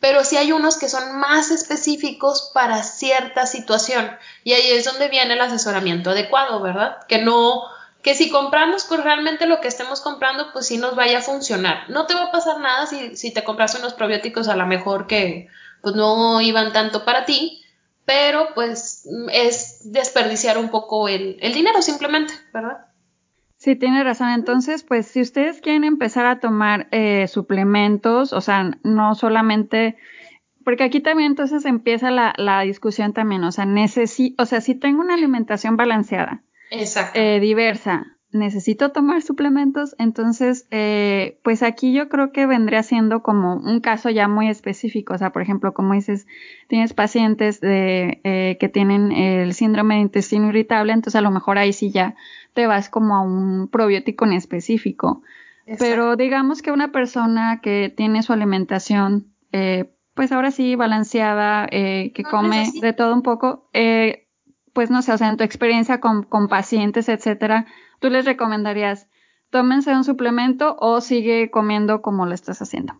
Pero sí hay unos que son más específicos para cierta situación y ahí es donde viene el asesoramiento adecuado, ¿verdad? Que no, que si compramos pues realmente lo que estemos comprando pues sí nos vaya a funcionar. No te va a pasar nada si, si te compras unos probióticos a lo mejor que pues no iban tanto para ti, pero pues es desperdiciar un poco el, el dinero simplemente, ¿verdad? Sí, tiene razón. Entonces, pues si ustedes quieren empezar a tomar eh, suplementos, o sea, no solamente, porque aquí también entonces empieza la, la discusión también, o sea, necesito, o sea, si tengo una alimentación balanceada, Exacto. Eh, diversa. necesito tomar suplementos. Entonces, eh, pues aquí yo creo que vendría siendo como un caso ya muy específico. O sea, por ejemplo, como dices, tienes pacientes de, eh, que tienen el síndrome de intestino irritable, entonces a lo mejor ahí sí ya te vas como a un probiótico en específico. Pero digamos que una persona que tiene su alimentación, eh, pues ahora sí balanceada, eh, que come de todo un poco, eh, pues no sé, o sea, en tu experiencia con, con pacientes, etcétera, tú les recomendarías, tómense un suplemento o sigue comiendo como lo estás haciendo.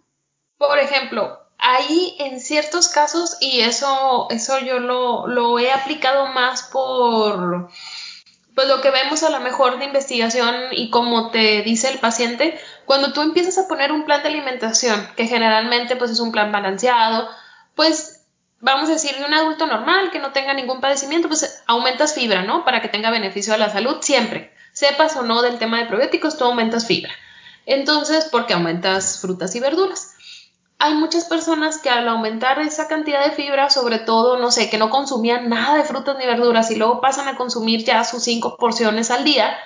Por ejemplo, ahí en ciertos casos, y eso, eso yo lo, lo he aplicado más por pues lo que vemos a lo mejor de investigación y como te dice el paciente, cuando tú empiezas a poner un plan de alimentación, que generalmente pues es un plan balanceado, pues vamos a decir de un adulto normal que no tenga ningún padecimiento, pues aumentas fibra, ¿no? Para que tenga beneficio a la salud siempre. Sepas o no del tema de probióticos, tú aumentas fibra. Entonces, porque aumentas frutas y verduras hay muchas personas que al aumentar esa cantidad de fibra, sobre todo, no sé, que no consumían nada de frutas ni verduras y luego pasan a consumir ya sus cinco porciones al día,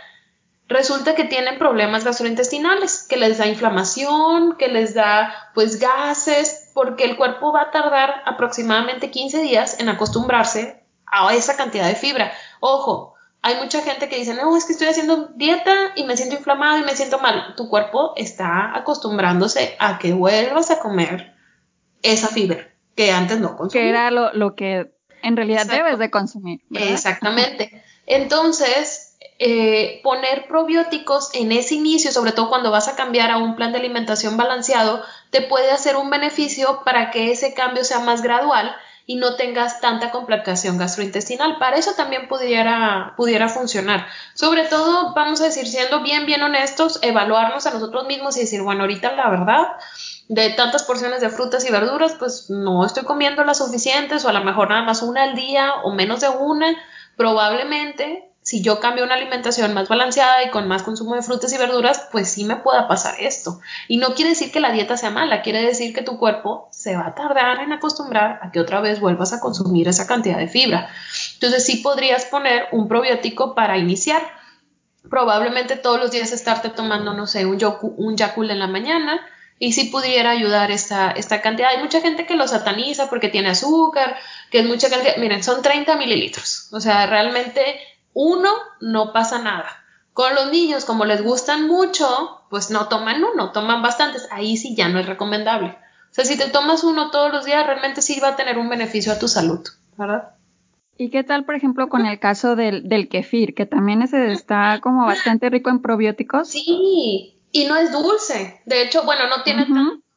resulta que tienen problemas gastrointestinales, que les da inflamación, que les da pues gases, porque el cuerpo va a tardar aproximadamente 15 días en acostumbrarse a esa cantidad de fibra. Ojo, hay mucha gente que dice, no, es que estoy haciendo dieta y me siento inflamado y me siento mal. Tu cuerpo está acostumbrándose a que vuelvas a comer esa fibra que antes no consumías. Que era lo, que en realidad debes de consumir. Exactamente. Entonces, eh, poner probióticos en ese inicio, sobre todo cuando vas a cambiar a un plan de alimentación balanceado, te puede hacer un beneficio para que ese cambio sea más gradual y no tengas tanta complicación gastrointestinal. Para eso también pudiera, pudiera funcionar. Sobre todo, vamos a decir, siendo bien, bien honestos, evaluarnos a nosotros mismos y decir, bueno, ahorita la verdad, de tantas porciones de frutas y verduras, pues no estoy comiendo las suficientes o a lo mejor nada más una al día o menos de una. Probablemente si yo cambio una alimentación más balanceada y con más consumo de frutas y verduras, pues sí me pueda pasar esto. Y no quiere decir que la dieta sea mala, quiere decir que tu cuerpo se va a tardar en acostumbrar a que otra vez vuelvas a consumir esa cantidad de fibra. Entonces sí podrías poner un probiótico para iniciar. Probablemente todos los días estarte tomando, no sé, un, un Yakult en la mañana, y sí pudiera ayudar esta, esta cantidad. Hay mucha gente que lo sataniza porque tiene azúcar, que es mucha cantidad. Miren, son 30 mililitros. O sea, realmente uno, no pasa nada. Con los niños, como les gustan mucho, pues no toman uno, toman bastantes. Ahí sí ya no es recomendable. O sea, si te tomas uno todos los días, realmente sí va a tener un beneficio a tu salud, ¿verdad? ¿Y qué tal, por ejemplo, con el caso del, del kefir, que también ese está como bastante rico en probióticos? Sí, y no es dulce. De hecho, bueno, no tiene,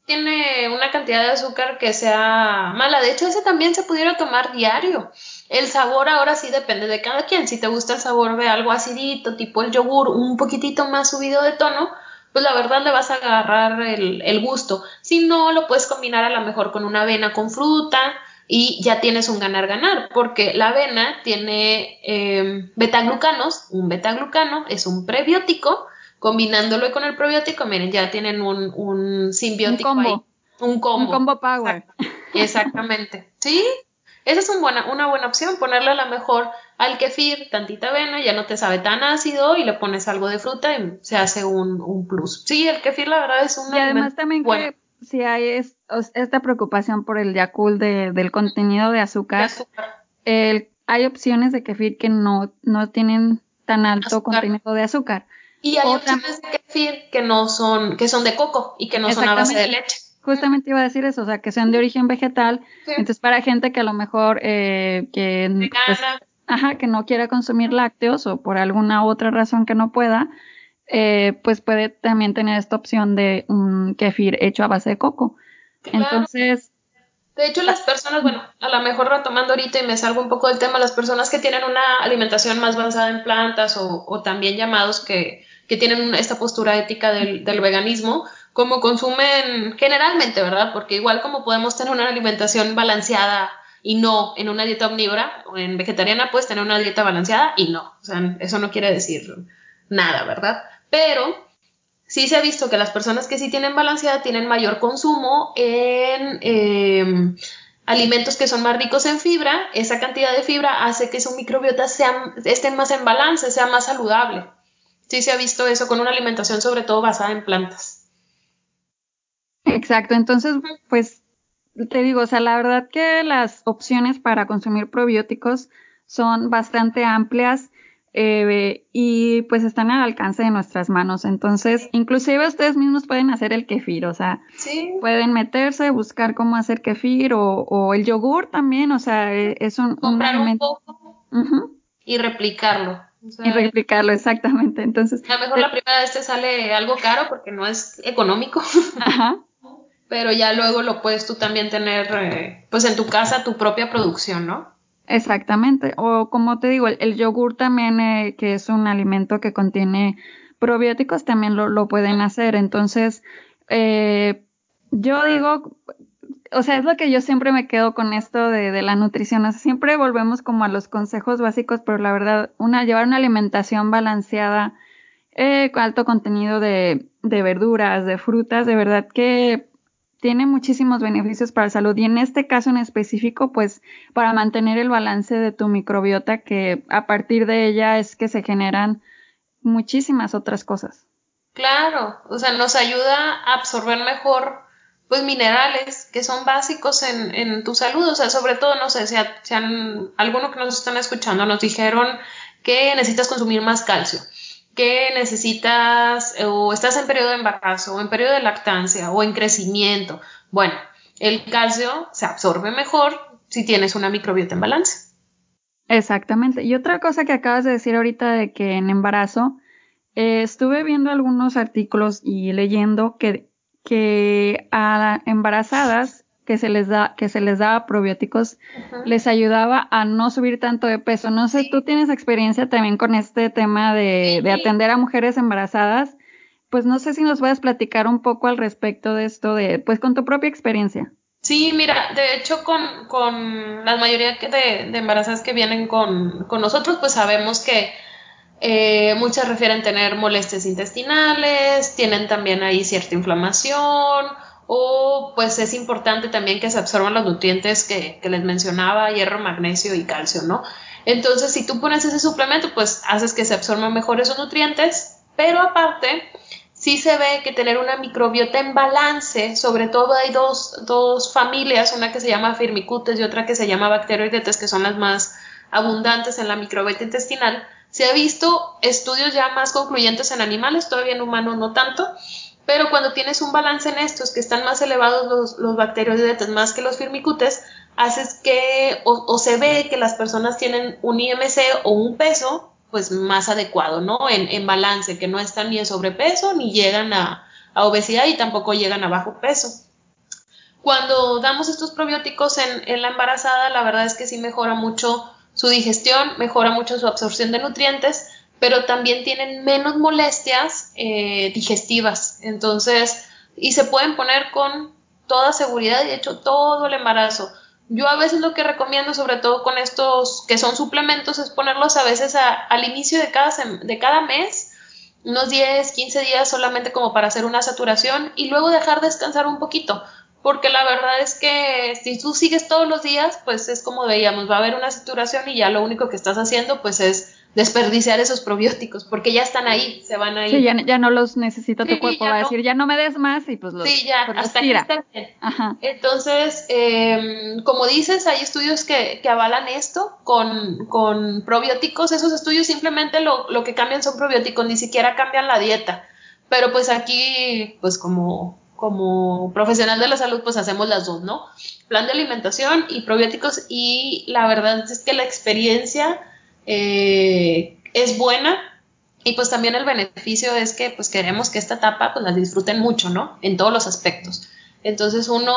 tiene una cantidad de azúcar que sea mala. De hecho, ese también se pudiera tomar diario. El sabor ahora sí depende de cada quien. Si te gusta el sabor de algo acidito, tipo el yogur, un poquitito más subido de tono, pues la verdad le vas a agarrar el, gusto. Si no, lo puedes combinar a lo mejor con una avena con fruta y ya tienes un ganar-ganar, porque la avena tiene eh, betaglucanos, un betaglucano es un prebiótico, combinándolo con el probiótico, miren, ya tienen un, un simbiótico un combo. ahí. Un combo. Un combo power. Exactamente. ¿Sí? Esa es un buena, una buena opción, ponerle a lo mejor al kefir tantita avena, ya no te sabe tan ácido y le pones algo de fruta y se hace un, un plus. Sí, el kefir la verdad es un Y además también que si hay esta preocupación por el Yakult de, del contenido de azúcar, hay opciones de kefir que no, no tienen tan alto contenido de azúlar. Y hay opciones de kefir que no son, que son de coco y que no son a base de leche. Justamente iba a decir eso, o sea, que sean de origen vegetal. Entonces, para gente que a lo mejor eh, que, pues, ajá, que no quiera consumir lácteos o por alguna otra razón que no pueda, eh, pues puede también tener esta opción de un kefir hecho a base de coco. Entonces, de hecho, las personas, bueno, a lo mejor retomando ahorita y me salgo un poco del tema, las personas que tienen una alimentación más avanzada en plantas o, también llamados que, que, tienen esta postura ética del, del, veganismo, como consumen generalmente, ¿verdad? Porque igual como podemos tener una alimentación balanceada y no en una dieta omnívora o en vegetariana, puedes tener una dieta balanceada y no. O sea, eso no quiere decir nada, ¿verdad? Pero sí se ha visto que las personas que sí tienen balanceada tienen mayor consumo en em, alimentos que son más ricos en fibra. Esa cantidad de fibra hace que su microbiota sea, esté más en balance, sea más saludable. sí se ha visto eso con una alimentación sobre todo basada en plantas. Exacto, entonces, pues te digo, o sea, la verdad que las opciones para consumir probióticos son bastante amplias eh, y pues están al alcance de nuestras manos. Entonces, inclusive ustedes mismos pueden hacer el kefir, o sea, pueden meterse, buscar cómo hacer kefir o, el yogur también, o sea, e, es un, Comprar un, poco y replicarlo. y replicarlo, exactamente. Entonces, a lo mejor la primera vez te sale algo caro porque no es económico. Ajá. Pero ya luego lo puedes tú también tener, eh, pues en tu casa, tu propia producción, ¿no? Exactamente. O como te digo, el, yogur también, eh, que es un alimento que contiene probióticos, también lo, lo pueden hacer. Entonces, eh, yo digo, o sea, es lo que yo siempre me quedo con esto de, de la nutrición. O sea, siempre volvemos como a los consejos básicos, pero la verdad, una, llevar una alimentación balanceada, eh, alto contenido de, de verduras, de frutas, de verdad que tiene muchísimos beneficios para la salud. Y en este caso en específico, pues para mantener el balance de tu microbiota, que a partir de ella es que se generan muchísimas otras cosas. Claro, o sea, nos ayuda a absorber mejor pues minerales que son básicos en, en tu salud, o sea, sobre todo, no sé, si, si han, alguno que nos están escuchando nos dijeron que necesitas consumir más calcio que necesitas o estás en periodo de embarazo o en periodo de lactancia o en crecimiento. Bueno, el calcio se absorbe mejor si tienes una microbiota en balance. Exactamente. Y otra cosa que acabas de decir ahorita de que en embarazo, eh, estuve viendo algunos artículos y leyendo que, que a embarazadas que se les da, que se les daba probióticos, les ayudaba a no subir tanto de peso. No sé, tú tienes experiencia también con este tema de, de, atender a mujeres embarazadas. Pues no sé si nos puedes platicar un poco al respecto de esto, de, pues con tu propia experiencia. Sí, mira, de hecho con, con la mayoría de, de embarazadas que vienen con, con, nosotros, pues sabemos que eh, muchas refieren tener molestias intestinales, tienen también ahí cierta inflamación o pues es importante también que se absorban los nutrientes que, les mencionaba, hierro, magnesio y calcio, ¿no? Entonces, si tú pones ese suplemento, pues haces que se absorban mejor esos nutrientes, pero aparte, sí se ve que tener una microbiota en balance, sobre todo hay dos, dos familias, una que se llama firmicutes y otra que se llama bacteroidetes, que son las más abundantes en la microbiota intestinal, se ha visto estudios ya más concluyentes en animales, todavía en humanos no tanto, pero cuando tienes un balance en estos, que están más elevados los, los bacterioidetes más que los firmicutes, haces que, o, se ve que las personas tienen un IMC o un peso, pues más adecuado, ¿no? En, en balance, que no están ni en sobrepeso, ni llegan a, a, obesidad y tampoco llegan a bajo peso. Cuando damos estos probióticos en, en la embarazada, la verdad es que sí mejora mucho su digestión, mejora mucho su absorción de nutrientes, pero también tienen menos molestias eh, digestivas. Entonces, y se pueden poner con toda seguridad y de hecho todo el embarazo. Yo a veces lo que recomiendo, sobre todo con estos que son suplementos, es ponerlos a veces al inicio de cada, de cada mes, unos 10, 15 días solamente como para hacer una saturación y luego dejar descansar un poquito. Porque la verdad es que si tú sigues todos los días, pues es como veíamos, va a haber una saturación y ya lo único que estás haciendo pues es desperdiciar esos probióticos, porque ya están ahí, se van a ir. Sí, ya, no los necesita tu cuerpo, va a decir, ya no me des más y pues los Sí, ya, pues hasta aquí están bien. Entonces, em, como dices, hay estudios que, que avalan esto con, con, probióticos, esos estudios simplemente lo, lo que cambian son probióticos, ni siquiera cambian la dieta, pero pues aquí, pues como, como profesional de la salud, pues hacemos las dos, ¿no? Plan de alimentación y probióticos y la verdad es que la experiencia eh, es buena y pues también el beneficio es que pues queremos que esta etapa pues la disfruten mucho, ¿no? En todos los aspectos. Entonces uno,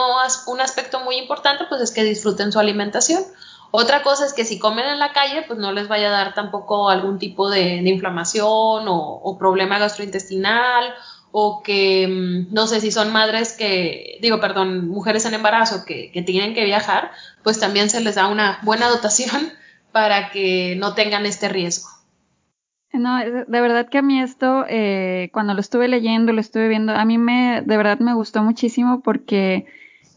un aspecto muy importante pues es que disfruten su alimentación. Otra cosa es que si comen en la calle pues no les vaya a dar tampoco algún tipo de, inflamación o, problema gastrointestinal o que mm, no sé si son madres que, digo, perdón, mujeres en embarazo que, que tienen que viajar, pues también se les da una buena dotación para que no tengan este riesgo. No, de verdad que a mí esto, eh, cuando lo estuve leyendo, lo estuve viendo, a mí me, de verdad me gustó muchísimo porque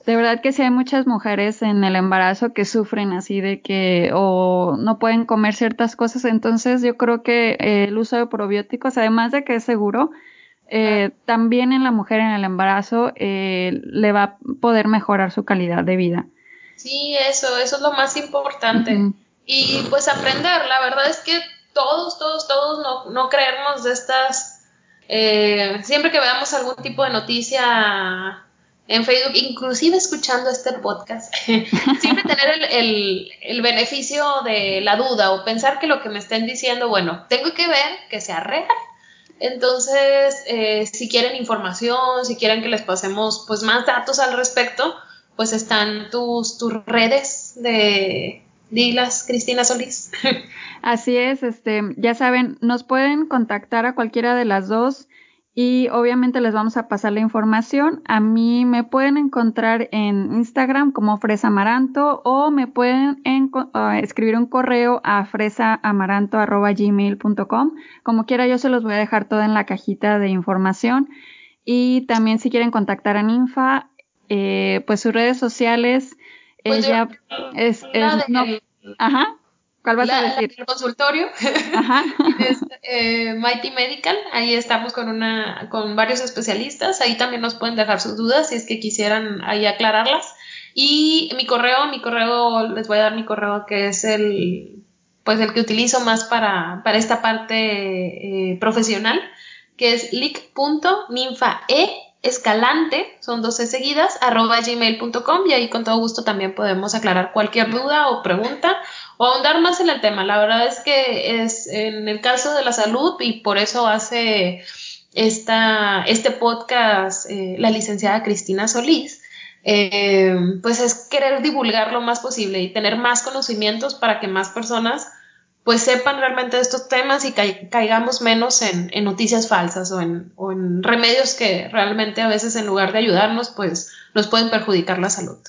de verdad que sí hay muchas mujeres en el embarazo que sufren así de que o no pueden comer ciertas cosas, entonces yo creo que eh, el uso de probióticos, además de que es seguro, eh, también en la mujer en el embarazo eh, le va a poder mejorar su calidad de vida. Sí, eso, eso es lo más importante. Y pues aprender, la verdad es que todos, todos, todos no, no creernos de estas, siempre que veamos algún tipo de noticia en Facebook, inclusive escuchando este podcast, siempre tener el, el, beneficio de la duda o pensar que lo que me estén diciendo, bueno, tengo que ver que sea real. Entonces, eh, si quieren información, si quieren que les pasemos pues más datos al respecto, pues están tus, tus redes de Dilas, Cristina Solís. Así es, este, ya saben, nos pueden contactar a cualquiera de las dos y obviamente les vamos a pasar la información. A mí me pueden encontrar en Instagram como Fresa Amaranto o me pueden ah, escribir un correo a fresaamaranto.gmail.com. Como quiera, yo se los voy a dejar todo en la cajita de información. Y también si quieren contactar a Ninfa, eh, pues sus redes sociales, pues ella es, no, ajá, ¿Cuál vas a decir? el consultorio. Ajá. es, eh, Mighty Medical. Ahí estamos con una, con varios especialistas. Ahí también nos pueden dejar sus dudas si es que quisieran ahí aclararlas. Y mi correo, mi correo, les voy a dar mi correo que es el, pues el que utilizo más para, para esta parte eh, profesional, que es lic.ninfae escalante, son 12 seguidas, arroba gmail.com y ahí con todo gusto también podemos aclarar cualquier duda o pregunta o ahondar más en el tema. La verdad es que es en el caso de la salud y por eso hace esta, este podcast eh, la licenciada Cristina Solís. Eh, pues es querer divulgar lo más posible y tener más conocimientos para que más personas pues sepan realmente de estos temas y caigamos menos en, noticias falsas o en, o en, remedios que realmente a veces en lugar de ayudarnos pues nos pueden perjudicar la salud.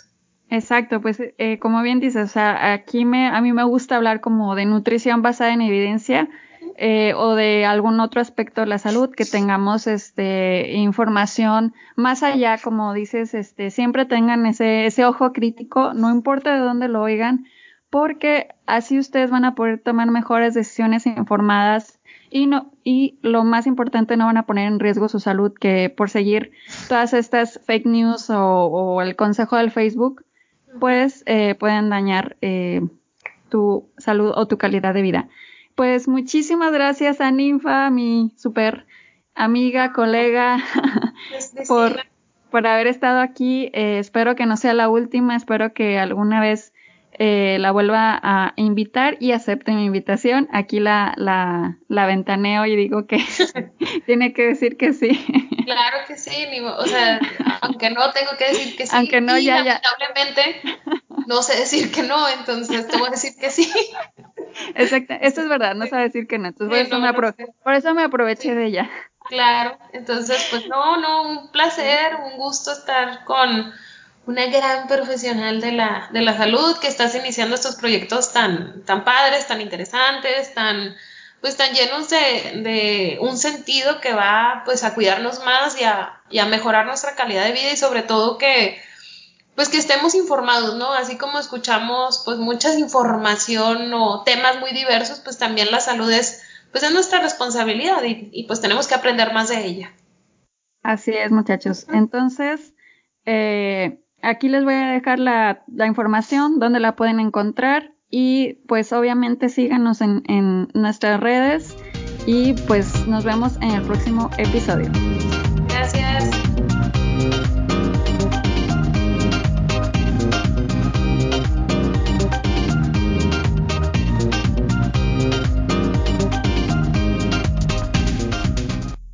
Exacto, pues eh, como bien dices, o sea, aquí me, a mí me gusta hablar como de nutrición basada en evidencia eh, o de algún otro aspecto de la salud que tengamos este información más allá, como dices, este siempre tengan ese ese ojo crítico, no importa de dónde lo oigan, porque así ustedes van a poder tomar mejores decisiones informadas y no y lo más importante no van a poner en riesgo su salud que por seguir todas estas fake news o, o el consejo del Facebook pues eh, pueden dañar eh, tu salud o tu calidad de vida. Pues muchísimas gracias a Ninfa, mi super amiga, colega, por, por haber estado aquí. Eh, espero que no sea la última, espero que alguna vez eh, la vuelva a invitar y acepte mi invitación. Aquí la, la, la ventaneo y digo que tiene que decir que sí. Claro que sí, o sea, aunque no tengo que decir que sí. Aunque no, ya, lamentablemente no sé decir que no, entonces te voy a decir que sí. Exacto, esto es verdad, no sabe decir que no, entonces por, eso me por eso me aproveché de ella. Claro, entonces pues no, no, un placer, un gusto estar con una gran profesional de la, de la salud que estás iniciando estos proyectos tan, tan padres, tan interesantes, tan, pues tan llenos de, de un sentido que va pues a cuidarnos más y a, y a mejorar nuestra calidad de vida y sobre todo que pues que estemos informados, ¿no? Así como escuchamos pues mucha información o temas muy diversos, pues también la salud es pues es nuestra responsabilidad y, y pues tenemos que aprender más de ella. Así es, muchachos. Entonces, eh, Aquí les voy a dejar la, información donde la pueden encontrar y pues obviamente síganos en nuestras redes y pues nos vemos en el próximo episodio.